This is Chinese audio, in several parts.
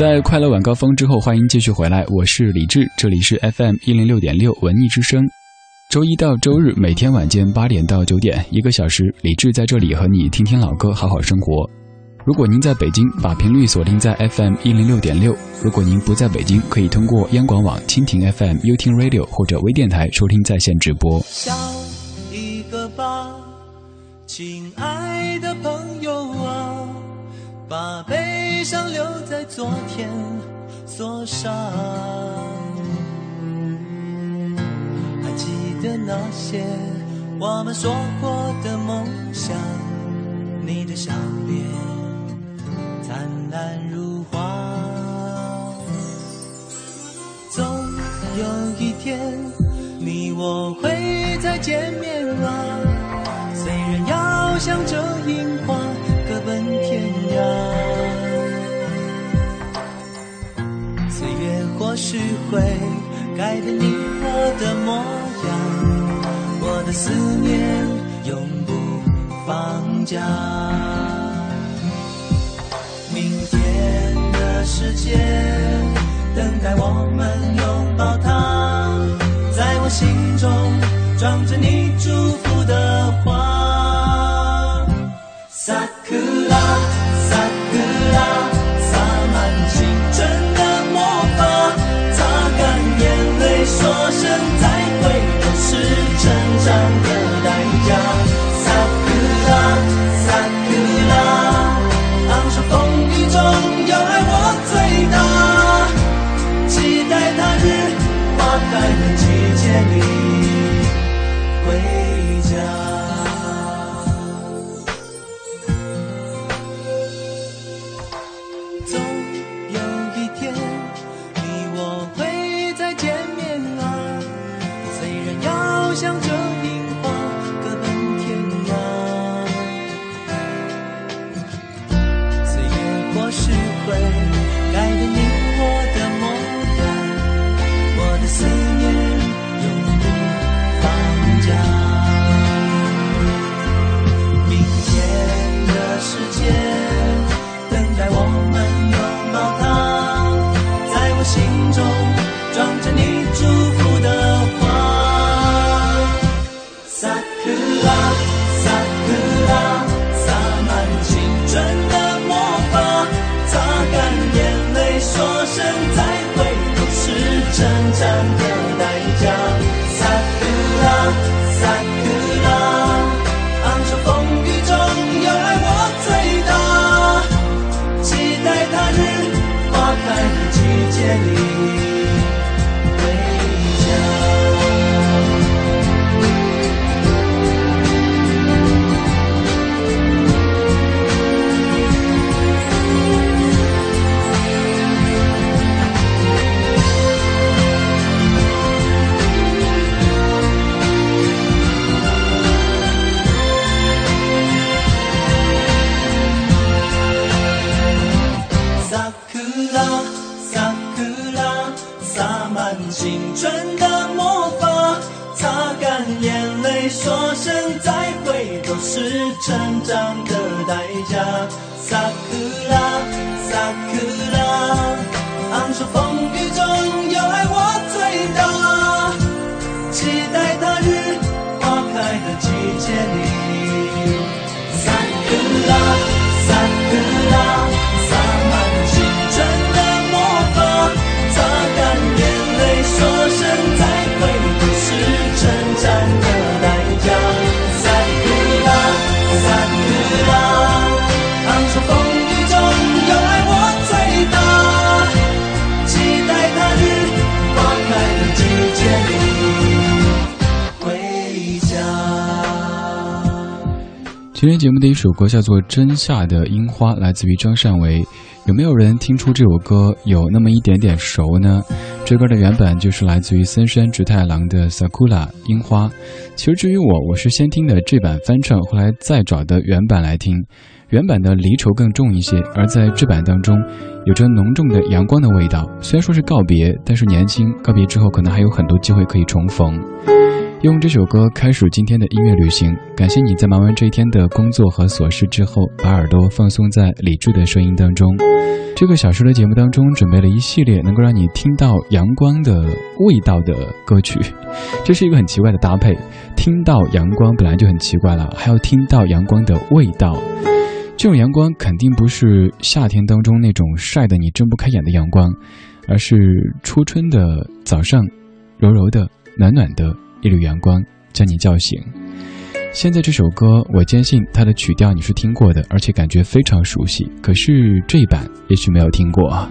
在快乐晚高峰之后，欢迎继续回来，我是李志，这里是 FM 一零六点六文艺之声。周一到周日每天晚间八点到九点，一个小时，李志在这里和你听听老歌，好好生活。如果您在北京，把频率锁定在 FM 一零六点六；如果您不在北京，可以通过央广网蜻蜓 FM、优听 Radio 或者微电台收听在线直播。笑一个吧，亲爱的朋友啊，把悲伤留在昨天锁上。还记得那些我们说过的梦想，你的笑脸灿烂如花。总有一天，你我会再见面啊，虽然要向着樱许会改变你我的模样，我的思念永不放假。明天的世界等待我们拥抱它，在我心中装着你祝福的花。今天节目的一首歌叫做《真夏的樱花》，来自于张善为。有没有人听出这首歌有那么一点点熟呢？这歌的原版就是来自于森山直太郎的《Sakura》樱花。其实至于我，我是先听的这版翻唱，后来再找的原版来听。原版的离愁更重一些，而在这版当中，有着浓重的阳光的味道。虽然说是告别，但是年轻告别之后，可能还有很多机会可以重逢。用这首歌开始今天的音乐旅行，感谢你在忙完这一天的工作和琐事之后，把耳朵放松在理智的声音当中。这个小时的节目当中，准备了一系列能够让你听到阳光的味道的歌曲，这是一个很奇怪的搭配。听到阳光本来就很奇怪了，还要听到阳光的味道。这种阳光肯定不是夏天当中那种晒得你睁不开眼的阳光，而是初春的早上，柔柔的、暖暖的。一缕阳光将你叫醒。现在这首歌，我坚信它的曲调你是听过的，而且感觉非常熟悉。可是这一版也许没有听过。啊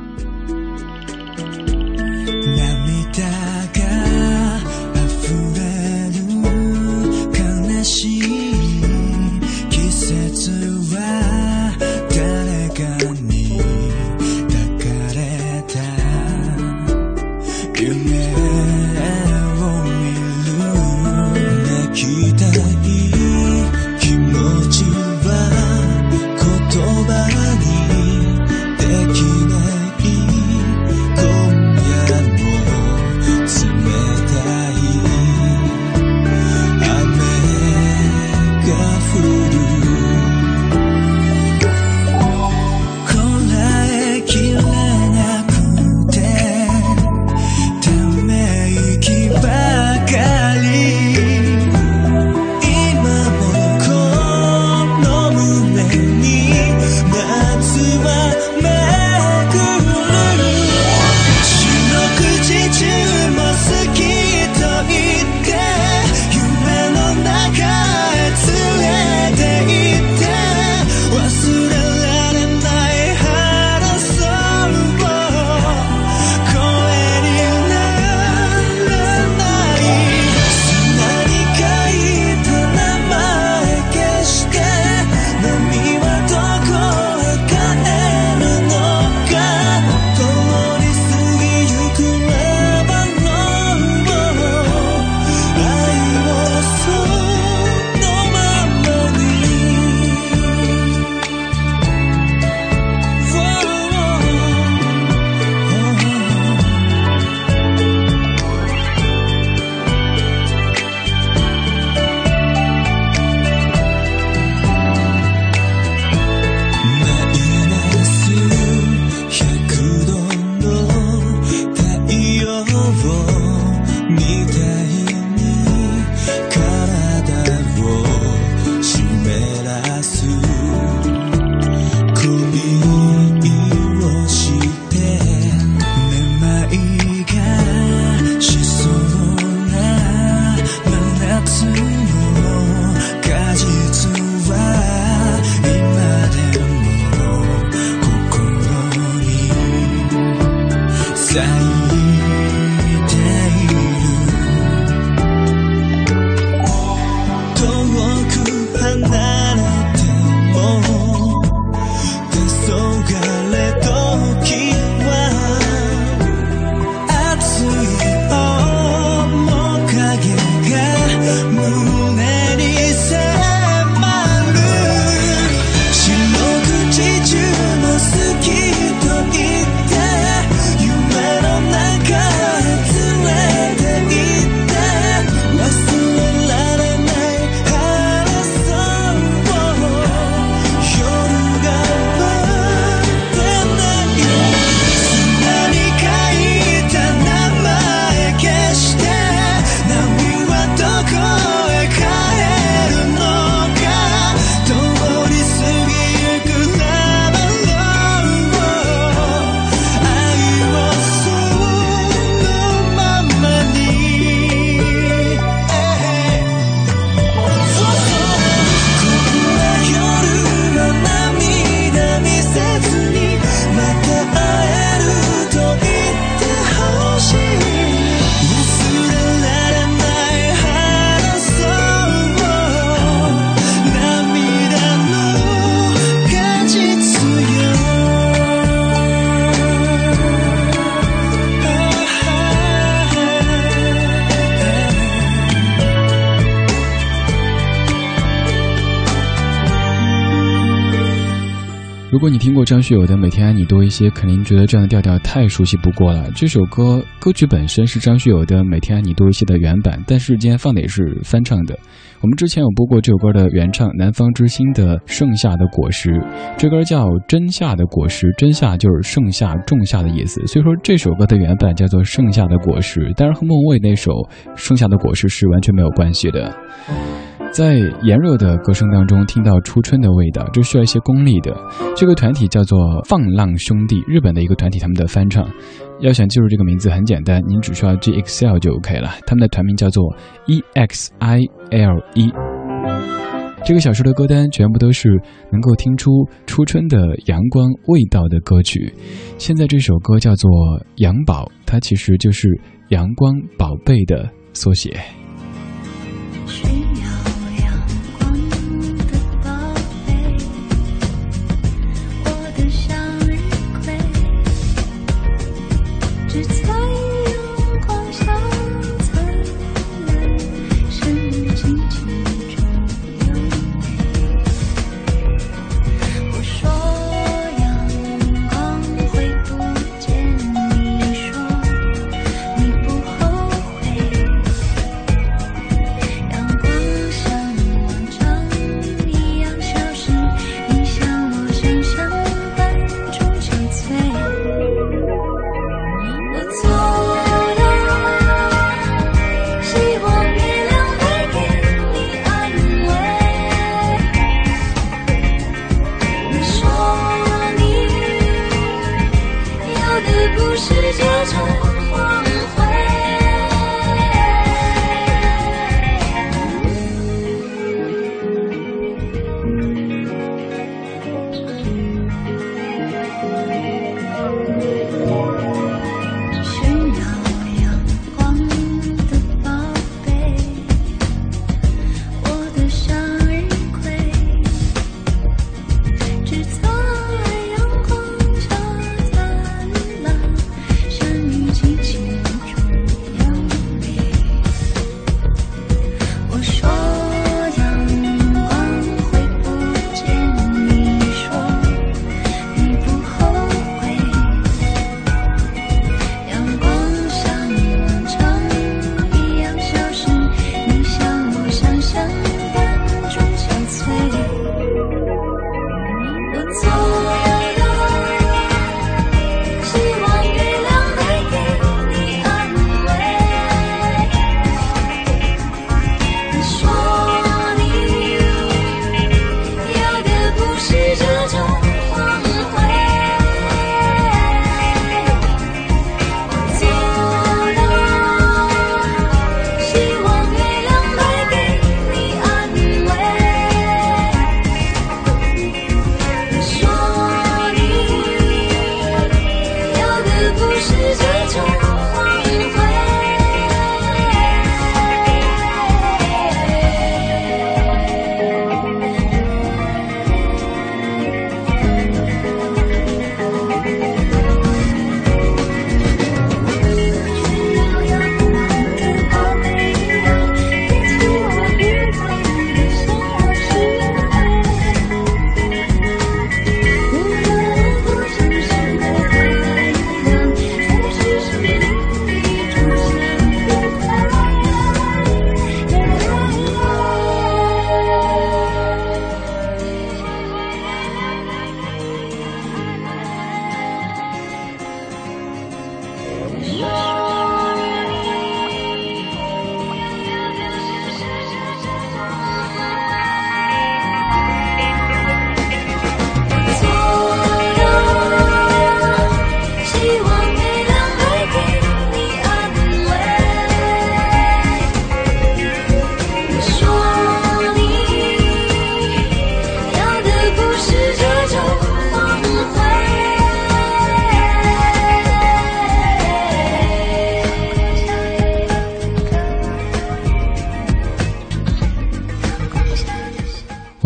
过张学友的《每天爱你多一些》，肯定觉得这样的调调太熟悉不过了。这首歌歌曲本身是张学友的《每天爱你多一些》的原版，但是今天放的也是翻唱的。我们之前有播过这首歌的原唱南方之星的《盛夏的果实》，这歌叫《真夏的果实》，真夏就是盛夏、仲夏的意思。所以说这首歌的原版叫做《盛夏的果实》，但是和孟蔚那首《盛夏的果实》是完全没有关系的。在炎热的歌声当中听到初春的味道，这需要一些功力的。这个团体叫做放浪兄弟，日本的一个团体，他们的翻唱。要想记住这个名字很简单，您只需要记 Excel 就 OK 了。他们的团名叫做 EXILE。这个小说的歌单全部都是能够听出初春的阳光味道的歌曲。现在这首歌叫做《阳宝》，它其实就是阳光宝贝的缩写。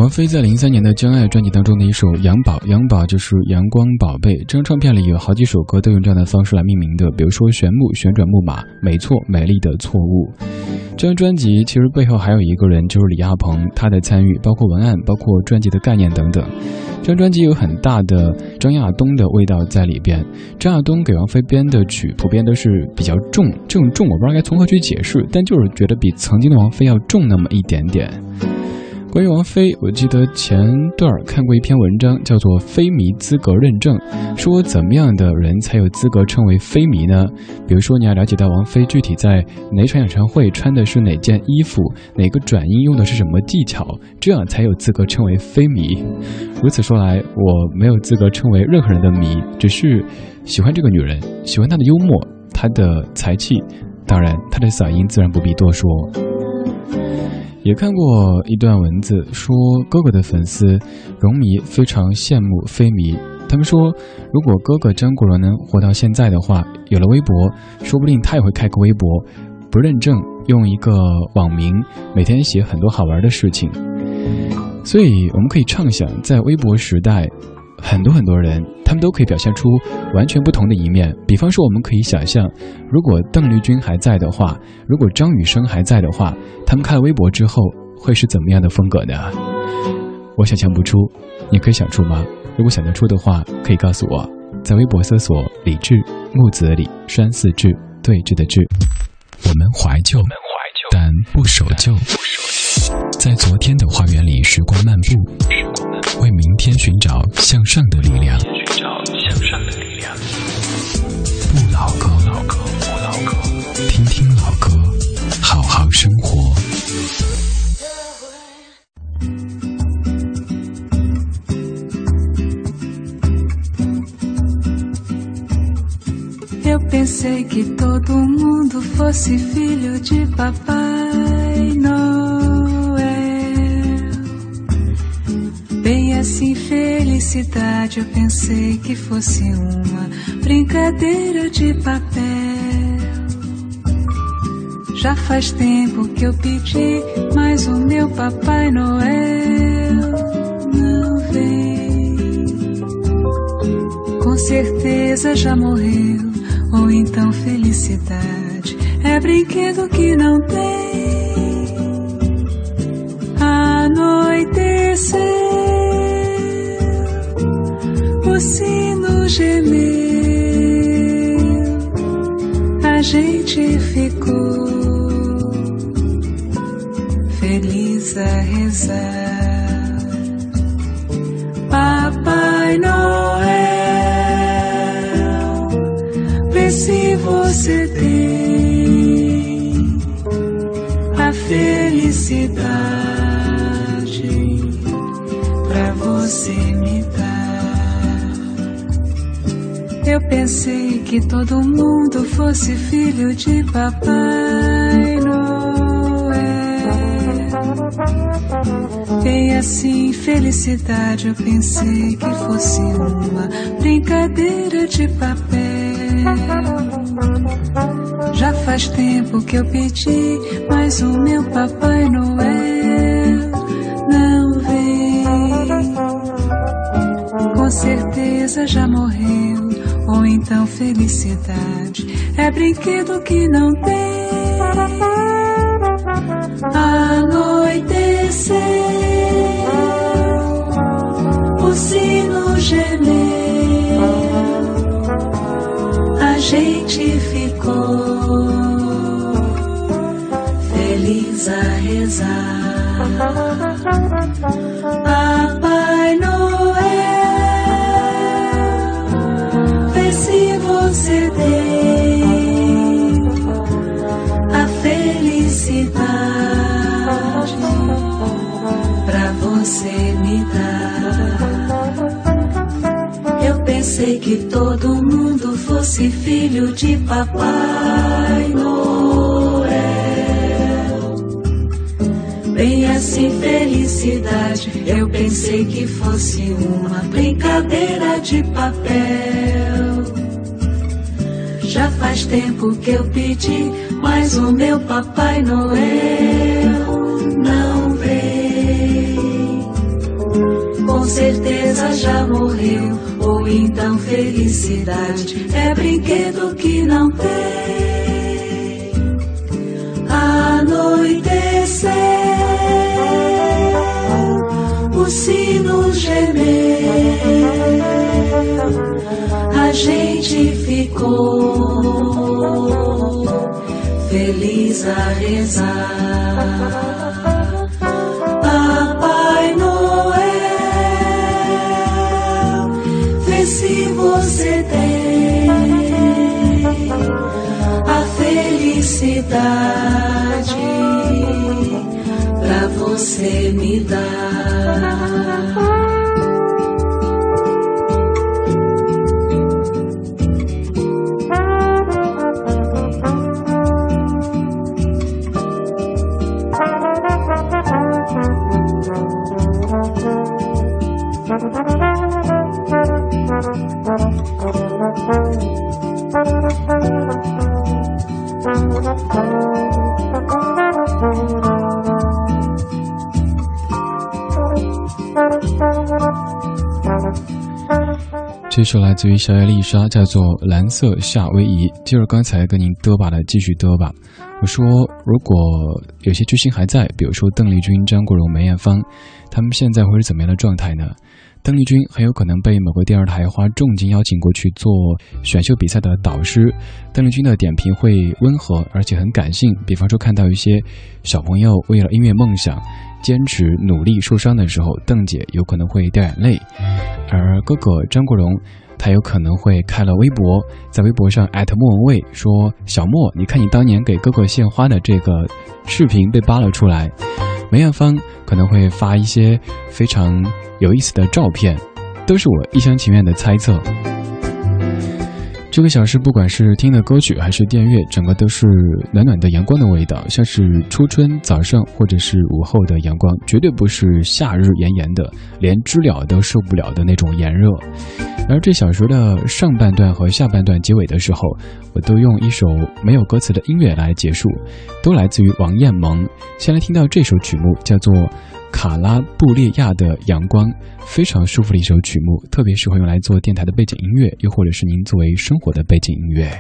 王菲在零三年的《将爱》专辑当中的一首《阳宝》，阳宝就是阳光宝贝。这张唱片里有好几首歌都用这样的方式来命名的，比如说《旋木旋转木马》，没错，美丽的错误。这张专辑其实背后还有一个人，就是李亚鹏，他的参与包括文案，包括专辑的概念等等。这张专辑有很大的张亚东的味道在里边。张亚东给王菲编的曲，普遍都是比较重，这种重我不知道该从何去解释，但就是觉得比曾经的王菲要重那么一点点。关于王菲，我记得前段儿看过一篇文章，叫做《非迷资格认证》，说怎么样的人才有资格称为非迷呢？比如说，你要了解到王菲具体在哪场演唱会穿的是哪件衣服，哪个转音用的是什么技巧，这样才有资格称为非迷。如此说来，我没有资格称为任何人的迷，只是喜欢这个女人，喜欢她的幽默，她的才气，当然她的嗓音自然不必多说。也看过一段文字，说哥哥的粉丝荣迷非常羡慕飞迷。他们说，如果哥哥张国荣能活到现在的话，有了微博，说不定他也会开个微博，不认证，用一个网名，每天写很多好玩的事情。所以，我们可以畅想，在微博时代。很多很多人，他们都可以表现出完全不同的一面。比方说，我们可以想象，如果邓丽君还在的话，如果张雨生还在的话，他们看了微博之后会是怎么样的风格呢？我想象不出，你可以想出吗？如果想得出的话，可以告诉我，在微博搜索“李志木子李山寺志对峙的志”。我们怀旧，但不守旧，在昨天的花园里时光漫步。为明天寻找向上的力量。寻找向上的力量不老歌，老歌不老歌，听听老歌，好好生活。Eu pensei que todo mundo fosse filho de papai Não. Bem assim, felicidade, eu pensei que fosse uma brincadeira de papel. Já faz tempo que eu pedi, mas o meu Papai Noel não vem. Com certeza já morreu, ou então felicidade é brinquedo que não tem. Anoitecer o sino gemeu, a gente ficou feliz a rezar. Pensei que todo mundo fosse filho de Papai Noel. Bem assim, felicidade, eu pensei que fosse uma brincadeira de papel. Já faz tempo que eu pedi, mas o meu Papai Noel não vem. Com certeza já morreu então felicidade é brinquedo que não tem. Anoiteceu, o sino gemeu, a gente ficou feliz a rezar. Que todo mundo fosse filho de Papai Noel. Bem assim, felicidade. Eu pensei que fosse uma brincadeira de papel. Já faz tempo que eu pedi, mas o meu Papai Noel não vem. Com certeza já morreu, ou então felicidade é brinquedo que não tem. Anoitecer, o sino gemeu, a gente ficou feliz a rezar. Felicidade pra você me dar. 这首来自于小野丽莎，叫做《蓝色夏威夷》。接着刚才跟您嘚吧的，继续嘚吧。我说，如果有些巨星还在，比如说邓丽君、张国荣、梅艳芳，他们现在会是怎么样的状态呢？邓丽君很有可能被某个电视台花重金邀请过去做选秀比赛的导师。邓丽君的点评会温和，而且很感性。比方说，看到一些小朋友为了音乐梦想坚持努力受伤的时候，邓姐有可能会掉眼泪。而哥哥张国荣，他有可能会开了微博，在微博上艾特莫文蔚说：“小莫，你看你当年给哥哥献花的这个视频被扒了出来。”梅艳芳可能会发一些非常有意思的照片，都是我一厢情愿的猜测。这个小时，不管是听的歌曲还是电乐，整个都是暖暖的阳光的味道，像是初春早上或者是午后的阳光，绝对不是夏日炎炎的，连知了都受不了的那种炎热。而这小时的上半段和下半段结尾的时候，我都用一首没有歌词的音乐来结束，都来自于王艳萌。先来听到这首曲目，叫做。卡拉布列亚的阳光，非常舒服的一首曲目，特别适合用来做电台的背景音乐，又或者是您作为生活的背景音乐。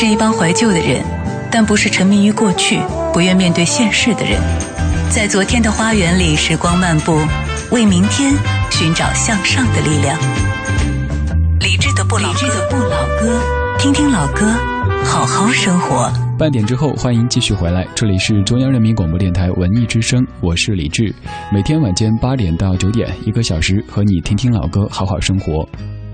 是一帮怀旧的人，但不是沉迷于过去、不愿面对现实的人。在昨天的花园里，时光漫步，为明天寻找向上的力量。不老歌，的不老歌，听听老歌，好好生活。半点之后，欢迎继续回来，这里是中央人民广播电台文艺之声，我是李志。每天晚间八点到九点，一个小时和你听听老歌，好好生活。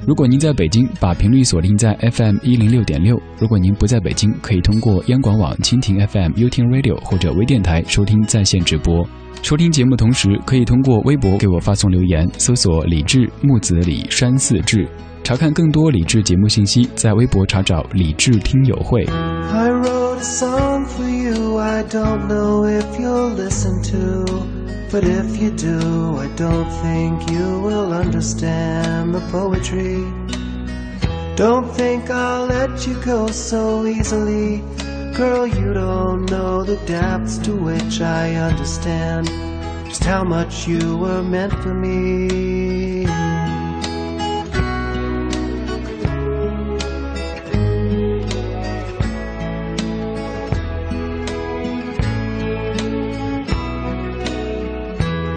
如果您在北京，把频率锁定在 FM 一零六点六；如果您不在北京，可以通过央广网、蜻蜓 FM、u t Radio 或者微电台收听在线直播。收听节目同时，可以通过微博给我发送留言，搜索“李志木子李山四志”，查看更多李志节目信息，在微博查找“李志听友会”。I wrote something But if you do, I don't think you will understand the poetry. Don't think I'll let you go so easily. Girl, you don't know the depths to which I understand just how much you were meant for me.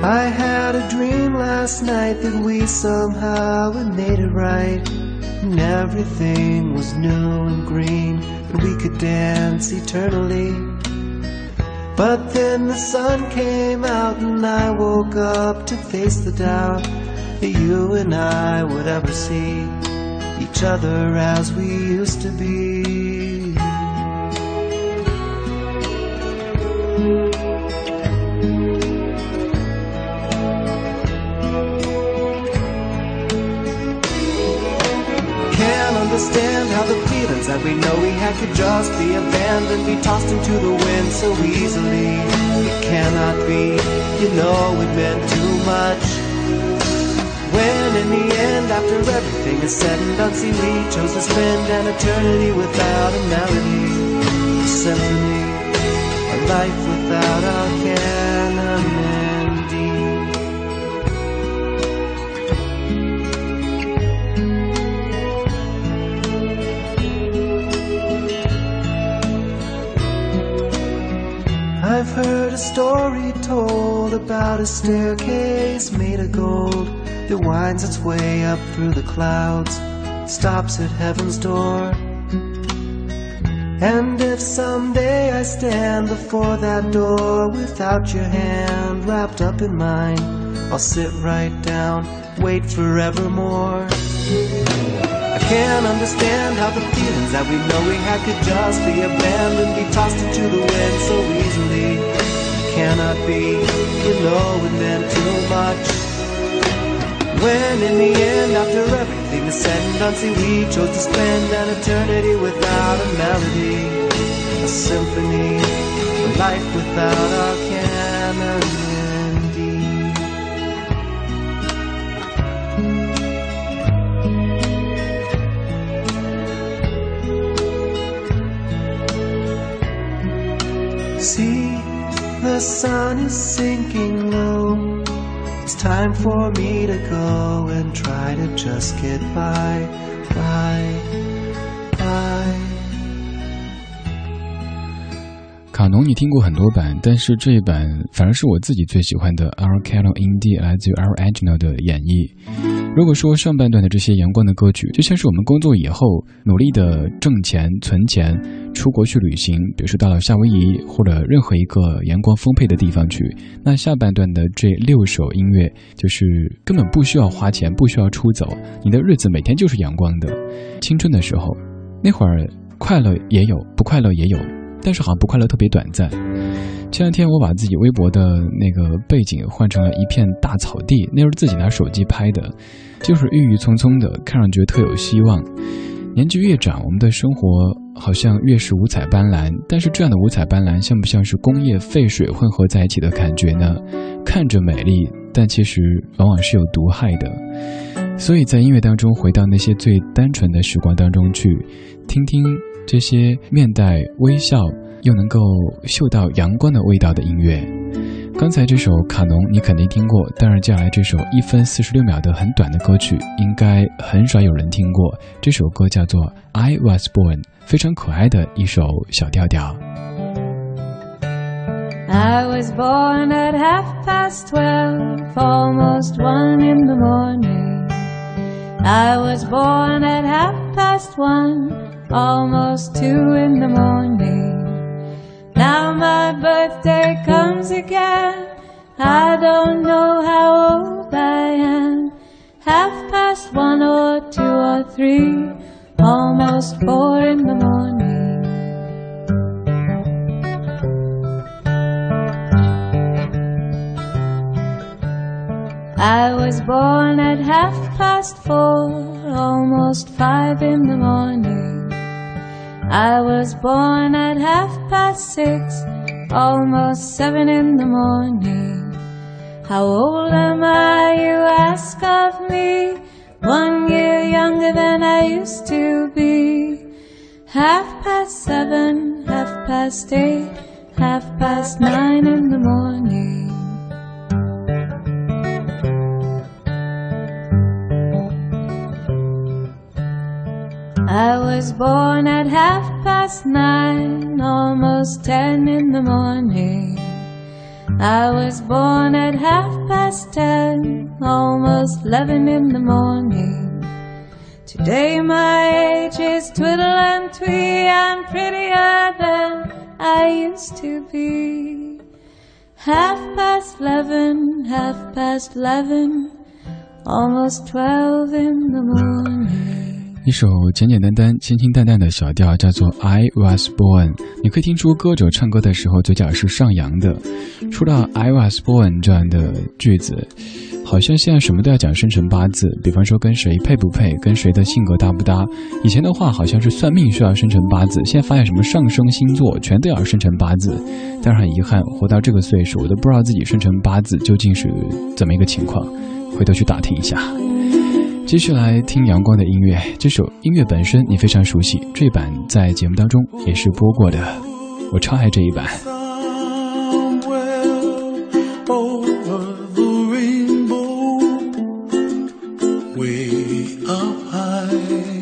I had a dream last night that we somehow had made it right. And everything was new and green, and we could dance eternally. But then the sun came out, and I woke up to face the doubt that you and I would ever see each other as we used to be. Understand how the feelings that we know we had could just be abandoned, be tossed into the wind so easily. It cannot be, you know it meant too much. When in the end, after everything is said and done, see we chose to spend an eternity without a melody, a symphony, a life without a canon. I've heard a story told about a staircase made of gold that winds its way up through the clouds, stops at heaven's door. And if someday I stand before that door without your hand wrapped up in mine, I'll sit right down, wait forevermore. Can't understand how the feelings that we know we had could just be abandoned, be tossed into the wind so easily. It cannot be, you know it meant too much. When in the end, after everything is said and done, see we chose to spend an eternity without a melody, a symphony, a life without our canon. The sun is sinking low. It's time for me to go and try to just get by, by, by. 卡农你听过很多版，但是这一版反而是我自己最喜欢的 Our Callon Indie 来自于 Our Agno 的演绎。如果说上半段的这些阳光的歌曲，就像是我们工作以后努力的挣钱、存钱、出国去旅行，比如说到了夏威夷或者任何一个阳光丰沛的地方去，那下半段的这六首音乐就是根本不需要花钱、不需要出走，你的日子每天就是阳光的。青春的时候，那会儿快乐也有，不快乐也有。但是好像不快乐特别短暂。前两天我把自己微博的那个背景换成了一片大草地，那是自己拿手机拍的，就是郁郁葱葱的，看上去特有希望。年纪越长，我们的生活好像越是五彩斑斓，但是这样的五彩斑斓像不像是工业废水混合在一起的感觉呢？看着美丽，但其实往往是有毒害的。所以在音乐当中，回到那些最单纯的时光当中去，听听。这些面带微笑又能够嗅到阳光的味道的音乐，刚才这首《卡农》你肯定听过，但是接下来这首一分四十六秒的很短的歌曲，应该很少有人听过。这首歌叫做《I Was Born》，非常可爱的一首小调调。I was born at half past twelve, almost one in the morning. I was born at half past one, almost two in the morning. Now my birthday comes again. I don't know how old I am. Half past one or two or three, almost four in the morning. I was born at half past four, almost five in the morning. I was born at half past six, almost seven in the morning. How old am I, you ask of me? One year younger than I used to be. Half past seven, half past eight, half past nine in the morning. I was born at half past nine, almost ten in the morning. I was born at half past ten, almost eleven in the morning. Today my age is twiddle and twee, I'm prettier than I used to be. Half past eleven, half past eleven, almost twelve in the morning. 一首简简单单、清清淡淡的小调，叫做《I Was Born》。你可以听出歌者唱歌的时候嘴角是上扬的。说到《I Was Born》这样的句子，好像现在什么都要讲生辰八字，比方说跟谁配不配，跟谁的性格搭不搭。以前的话好像是算命需要生辰八字，现在发现什么上升星座全都要生辰八字。但是很遗憾，活到这个岁数，我都不知道自己生辰八字究竟是怎么一个情况，回头去打听一下。继续来听阳光的音乐，这首音乐本身你非常熟悉，这版在节目当中也是播过的，我超爱这一版。I hear babies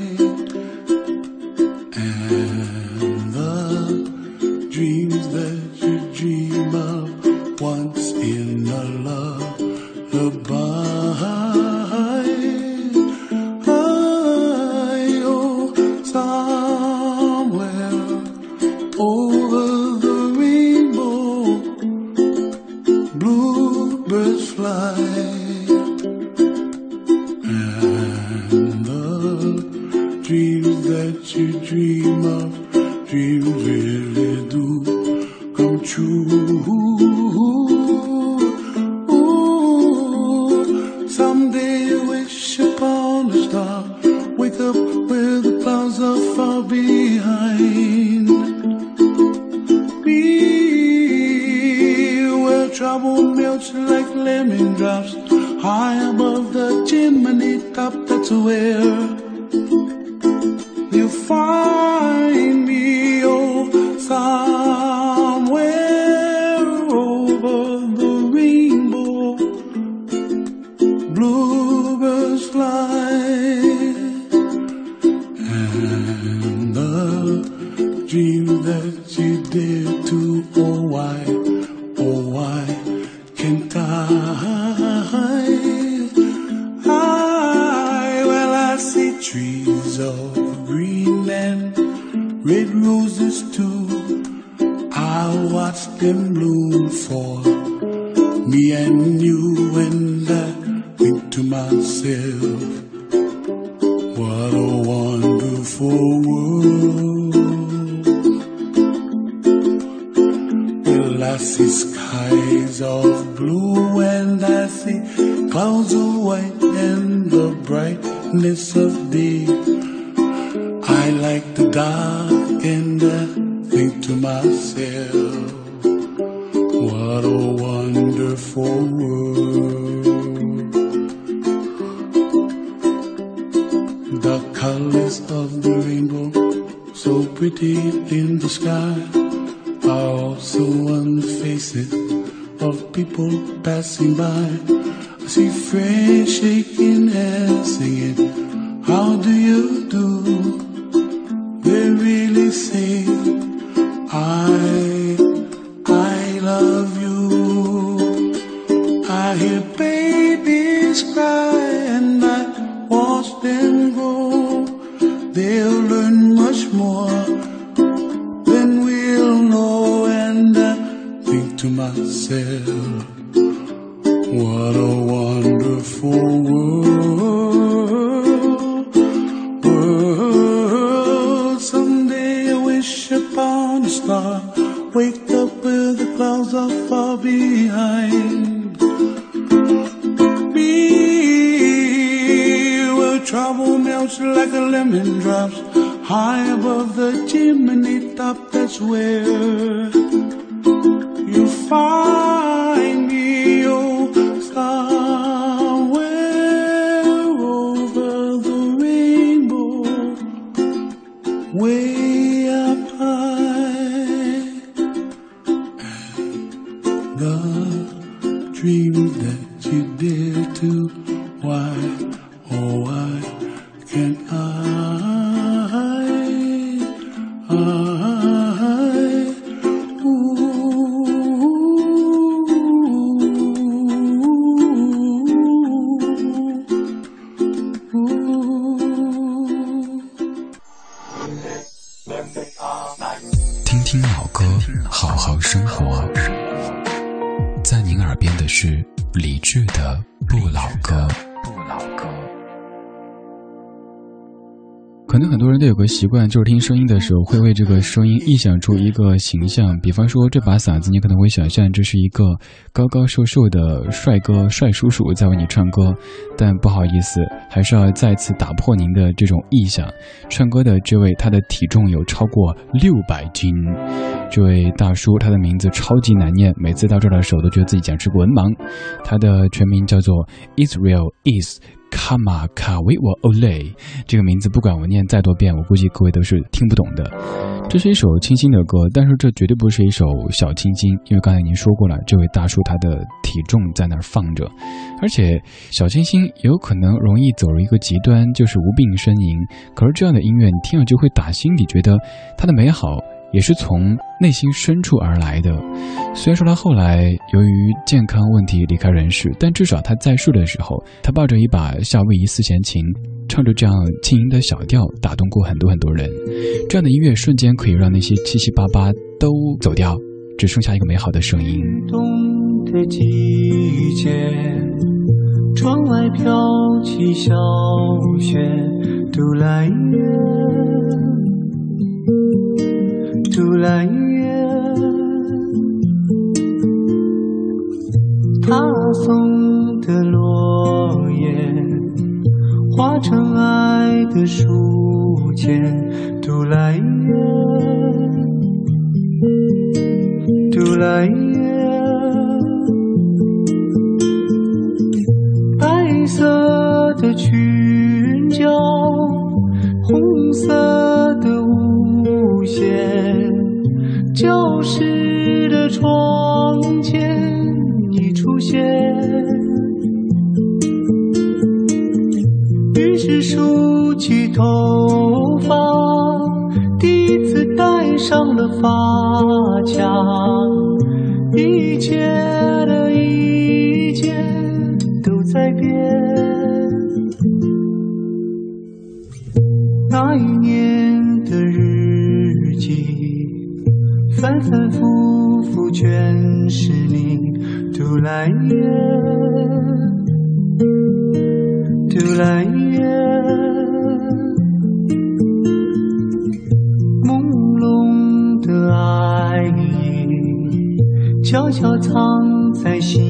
roses too. I watched them bloom for me and you and what a wonderful world. World, someday I wish upon a star, wake up where the clouds are far behind. Be where trouble melts like a lemon drops high above the chimney top. That's where 习惯，就是听声音的时候会为这个声音臆想出一个形象。比方说这把嗓子，你可能会想象这是一个高高瘦瘦的帅哥、帅叔叔在为你唱歌。但不好意思，还是要再次打破您的这种臆想。唱歌的这位，他的体重有超过六百斤。这位大叔，他的名字超级难念，每次到这儿的时候都觉得自己简直文盲。他的全名叫做 Israel Is。卡马卡维瓦欧雷，这个名字不管我念再多遍，我估计各位都是听不懂的。这是一首清新的歌，但是这绝对不是一首小清新，因为刚才您说过了，这位大叔他的体重在那儿放着，而且小清新有可能容易走入一个极端，就是无病呻吟。可是这样的音乐，你听了就会打心底觉得它的美好。也是从内心深处而来的。虽然说他后来由于健康问题离开人世，但至少他在世的时候，他抱着一把夏威夷四弦琴，唱着这样轻盈的小调，打动过很多很多人。这样的音乐瞬间可以让那些七七八八都走掉，只剩下一个美好的声音。冬的季节，窗外飘起小雪，杜兰叶。杜兰叶，他送的落叶化成爱的书签。杜兰叶，杜兰叶，白色的裙角，红色的舞鞋。窗前，你出现，于是梳起头发，第一次戴上了发卡，一切的一切都在变。那一年的日记。反反复复全是你，杜兰叶，杜兰叶，朦胧的爱意悄悄藏在心。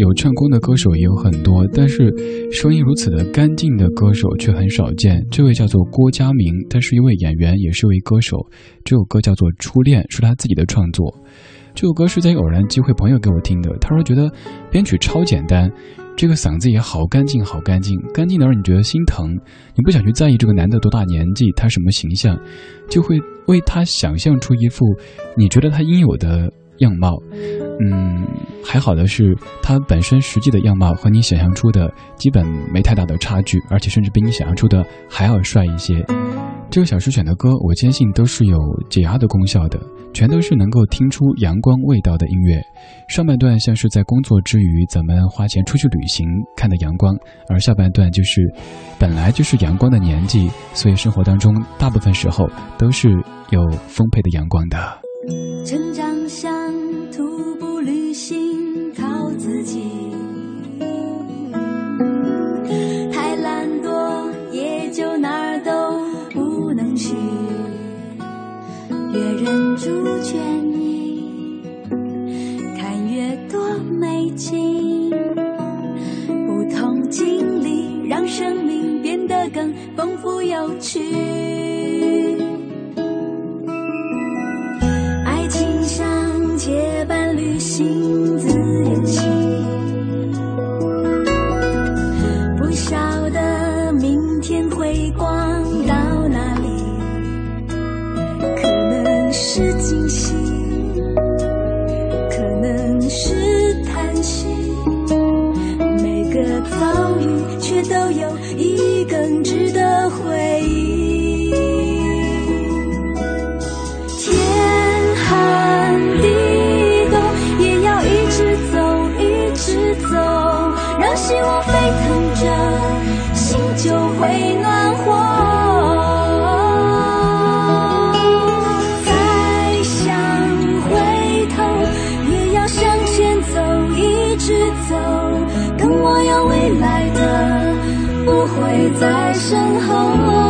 有唱功的歌手也有很多，但是声音如此的干净的歌手却很少见。这位叫做郭佳明，他是一位演员，也是一位歌手。这首歌叫做《初恋》，是他自己的创作。这首歌是在偶然机会朋友给我听的，他说觉得编曲超简单，这个嗓子也好干净，好干净，干净的让你觉得心疼。你不想去在意这个男的多大年纪，他什么形象，就会为他想象出一副你觉得他应有的样貌。嗯，还好的是他本身实际的样貌和你想象出的基本没太大的差距，而且甚至比你想象出的还要帅一些。这个小时选的歌，我坚信都是有解压的功效的。全都是能够听出阳光味道的音乐。上半段像是在工作之余，咱们花钱出去旅行看的阳光，而下半段就是本来就是阳光的年纪，所以生活当中大部分时候都是有丰沛的阳光的。成长像，自己。太懒惰，也就哪儿都不能去。别忍住身后。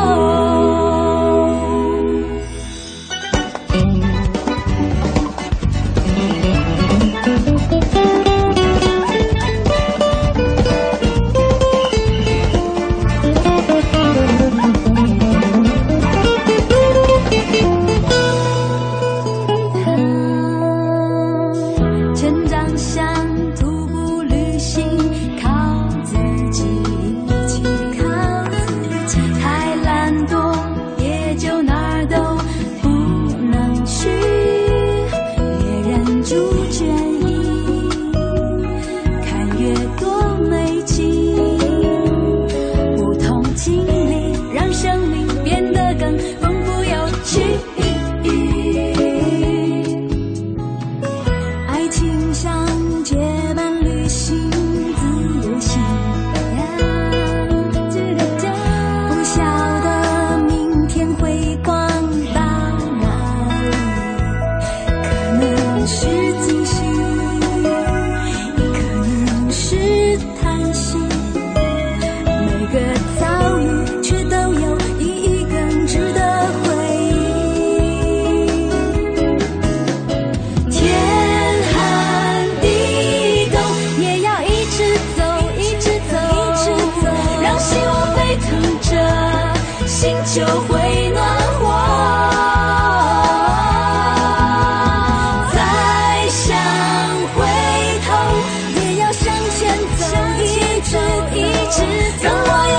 只有我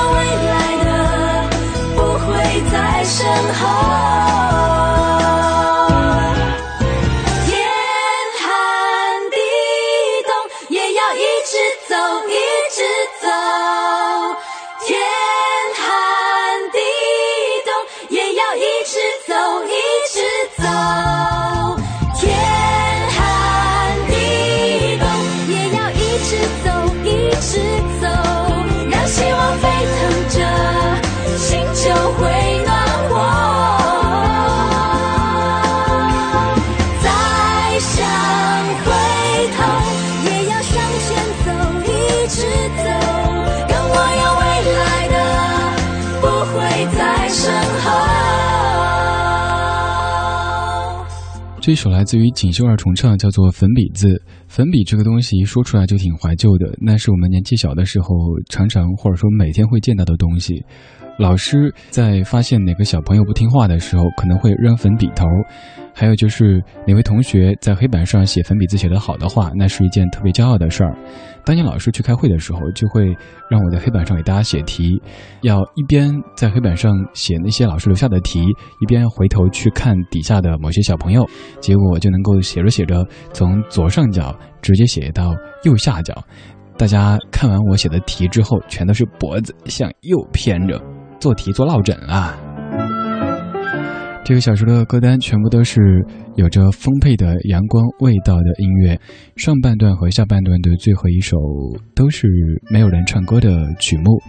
一首来自于锦绣二重唱，叫做《粉笔字》。粉笔这个东西一说出来就挺怀旧的，那是我们年纪小的时候常常或者说每天会见到的东西。老师在发现哪个小朋友不听话的时候，可能会扔粉笔头；还有就是哪位同学在黑板上写粉笔字写得好的话，那是一件特别骄傲的事儿。当年老师去开会的时候，就会让我在黑板上给大家写题，要一边在黑板上写那些老师留下的题，一边回头去看底下的某些小朋友，结果我就能够写着写着，从左上角直接写到右下角。大家看完我写的题之后，全都是脖子向右偏着。做题做落枕了。这个小时的歌单全部都是有着丰沛的阳光味道的音乐，上半段和下半段的最后一首都是没有人唱歌的曲目，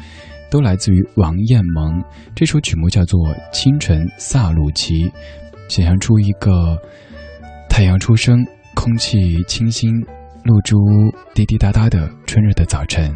都来自于王艳萌。这首曲目叫做《清晨萨鲁奇》，想象出一个太阳初升、空气清新、露珠滴滴答答的春日的早晨。